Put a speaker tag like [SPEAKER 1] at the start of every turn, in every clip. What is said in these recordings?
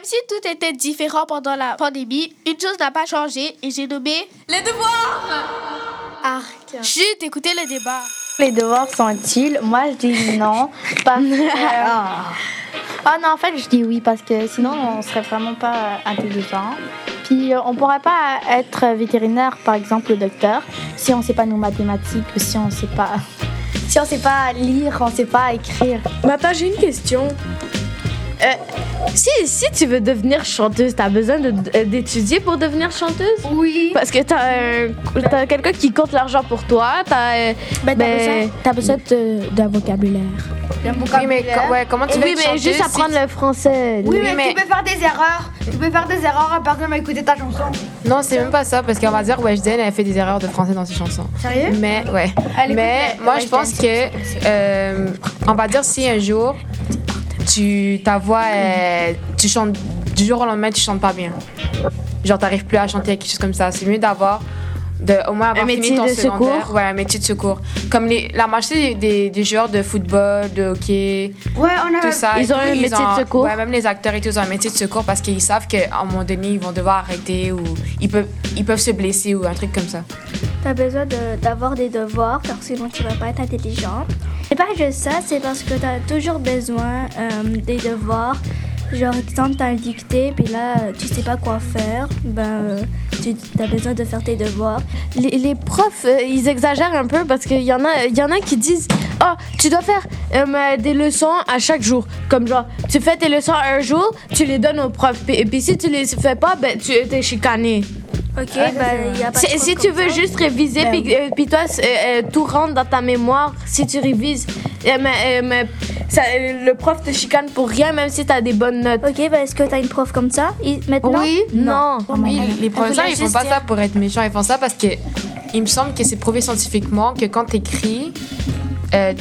[SPEAKER 1] Même si tout était différent pendant la pandémie, une chose n'a pas changé et j'ai nommé
[SPEAKER 2] Les devoirs
[SPEAKER 1] Arc. Chut, écoutez le débat.
[SPEAKER 3] Les devoirs sont utiles. Moi, je dis non. Parce que... Ah non, en fait, je dis oui parce que sinon, on serait vraiment pas intelligent. Puis, euh, on pourrait pas être vétérinaire, par exemple, ou docteur, si on sait pas nos mathématiques ou si on sait pas... Si on sait pas lire, on sait pas écrire.
[SPEAKER 4] Attends, j'ai une question. Euh, si, si tu veux devenir chanteuse, t'as besoin de- d'étudier pour devenir chanteuse?
[SPEAKER 3] Oui.
[SPEAKER 4] Parce que t'as t'as quelqu'un qui compte l'argent pour toi, t'as... euh,
[SPEAKER 3] Ben,
[SPEAKER 4] Ben-
[SPEAKER 3] besoin, t'as besoin d'un vocabulaire.
[SPEAKER 5] Oui, mais, ouais, comment tu veux
[SPEAKER 4] oui, mais
[SPEAKER 5] chanteuse
[SPEAKER 4] juste
[SPEAKER 5] si
[SPEAKER 4] apprendre le français.
[SPEAKER 6] Oui, mais,
[SPEAKER 5] mais-
[SPEAKER 6] tu peux faire des erreurs. Tu peux faire des erreurs, personne va écouter ta chanson.
[SPEAKER 5] Non, c'est même pas ça, parce qu'on va dire, Weshden, elle fait des erreurs de français dans ses chansons.
[SPEAKER 6] Sérieux?
[SPEAKER 5] Mais, ouais. Mais
[SPEAKER 6] écoute,
[SPEAKER 5] moi, je pense que, euh, on va dire, si un jour, tu, ta voix, est- tu chantes, du jour au lendemain, tu chantes pas bien. Genre, t'arrives plus à chanter, quelque chose comme ça. C'est mieux d'avoir, de, au moins avoir
[SPEAKER 4] Un
[SPEAKER 5] fini
[SPEAKER 4] métier
[SPEAKER 5] ton
[SPEAKER 4] de
[SPEAKER 5] secondaire.
[SPEAKER 4] secours.
[SPEAKER 5] Ouais, un métier de secours. Comme les, la majorité des, des, des joueurs de football, de hockey,
[SPEAKER 6] Ouais, on a.
[SPEAKER 5] tout ça.
[SPEAKER 4] Ils ont un métier de secours.
[SPEAKER 5] Ouais, même les acteurs et tout, ils ont un métier de secours parce qu'ils savent qu'à un moment donné, ils vont devoir arrêter ou ils peuvent, ils peuvent se blesser ou un truc comme ça.
[SPEAKER 7] T'as besoin de- d'avoir des devoirs, car sinon tu vas pas être intelligent. Pas juste ça, c'est parce que t'as toujours besoin euh, des devoirs. Genre, exemple, t'as un dicté, puis là, tu sais pas quoi faire, ben, euh, tu as besoin de faire tes devoirs.
[SPEAKER 4] Les, profs, euh, ils exagèrent un peu parce qu'il y, en a- y en a qui disent Ah, tu dois faire des leçons à chaque jour. Comme genre, tu fais tes leçons un jour, tu les donnes au prof. Et puis si tu les fais pas, ben, tu es chicané.
[SPEAKER 7] Ok, ben, y a pas de
[SPEAKER 4] Si, si tu veux
[SPEAKER 7] ça.
[SPEAKER 4] juste réviser,
[SPEAKER 3] Ben
[SPEAKER 4] puis, euh, puis toi, c'est, euh, tout rentre dans ta mémoire, si tu révises, euh, mais, euh, mais ça, euh, le prof te chicane pour rien, même si tu as des bonnes notes.
[SPEAKER 7] Ok, ben, est-ce que t'as une prof comme ça maintenant?
[SPEAKER 4] Oui, non.
[SPEAKER 5] Oui, les professeurs, ils font pas
[SPEAKER 7] dire-
[SPEAKER 5] ça pour être méchants. Ils font ça parce que il me semble que c'est prouvé scientifiquement que quand tu écris,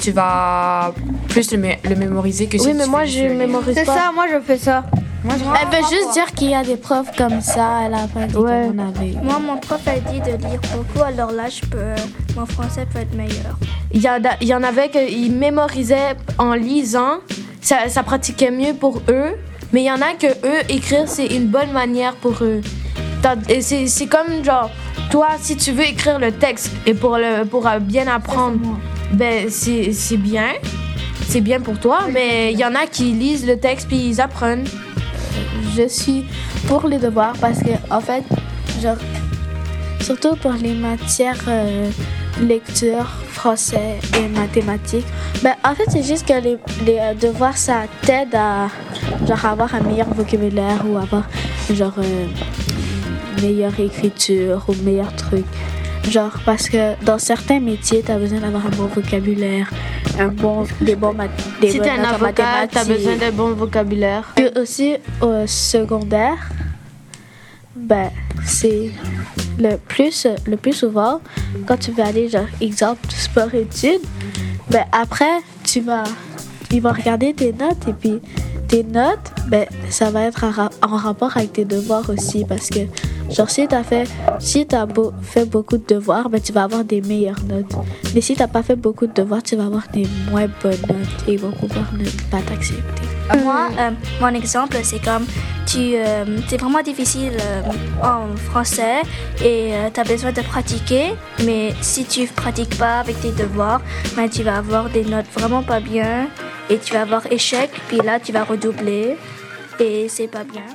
[SPEAKER 5] tu vas plus le, mé- le mémoriser que si
[SPEAKER 4] Oui,
[SPEAKER 5] tu
[SPEAKER 4] mais moi, je mémorise
[SPEAKER 6] C'est
[SPEAKER 4] pas.
[SPEAKER 6] ça, moi je fais ça. Moi, je
[SPEAKER 3] Elle veut juste dire qu'il y a des profs comme ça. Elle a pas dit
[SPEAKER 4] Ouais.
[SPEAKER 3] qu'on avait.
[SPEAKER 7] Moi, mon prof a dit de lire beaucoup, alors là, je peux, mon français peut être meilleur.
[SPEAKER 4] Il y, en a- il y en avait qui mémorisaient en lisant, ça, ça pratiquait mieux pour eux, mais il y en a que eux, écrire, c'est une bonne manière pour eux. C'est c'est comme genre, toi, si tu veux écrire le texte et pour, le, pour euh, bien apprendre, ben c'est c'est bien. C'est bien pour toi, mais il y en a qui lisent le texte puis ils apprennent.
[SPEAKER 3] Je suis pour les devoirs parce que, en fait, genre, surtout pour les matières euh, lecture, français et mathématiques, ben, en fait, c'est juste que les, les, euh, devoirs, ça t'aide à genre, avoir un meilleur vocabulaire ou avoir genre euh, une meilleure écriture ou meilleur truc. Genre, parce que dans certains métiers, tu as besoin d'avoir un bon vocabulaire, un bon, des bons des
[SPEAKER 4] Si t'es un avocat, t'as besoin d'un bon vocabulaire.
[SPEAKER 3] Puis aussi au secondaire, ben c'est le plus le plus souvent quand tu vas aller genre exemple sport études, ben après tu vas ils vont regarder tes notes et puis tes notes ben ça va être en, ra- en rapport avec tes devoirs aussi parce que genre si t'as fait si beau- fait beaucoup de devoirs ben tu vas avoir des meilleures notes. Mais si t'as pas fait beaucoup de devoirs tu vas avoir des moins bonnes notes et ils vont pouvoir ne pas t'accepter.
[SPEAKER 7] Moi, euh, mon exemple, c'est comme tu, euh, c'est vraiment difficile euh, en français et tu as besoin de pratiquer, mais si tu pratiques pas avec tes devoirs, ben, tu vas avoir des notes vraiment pas bien et tu vas avoir échec, puis là tu vas redoubler et c'est pas bien.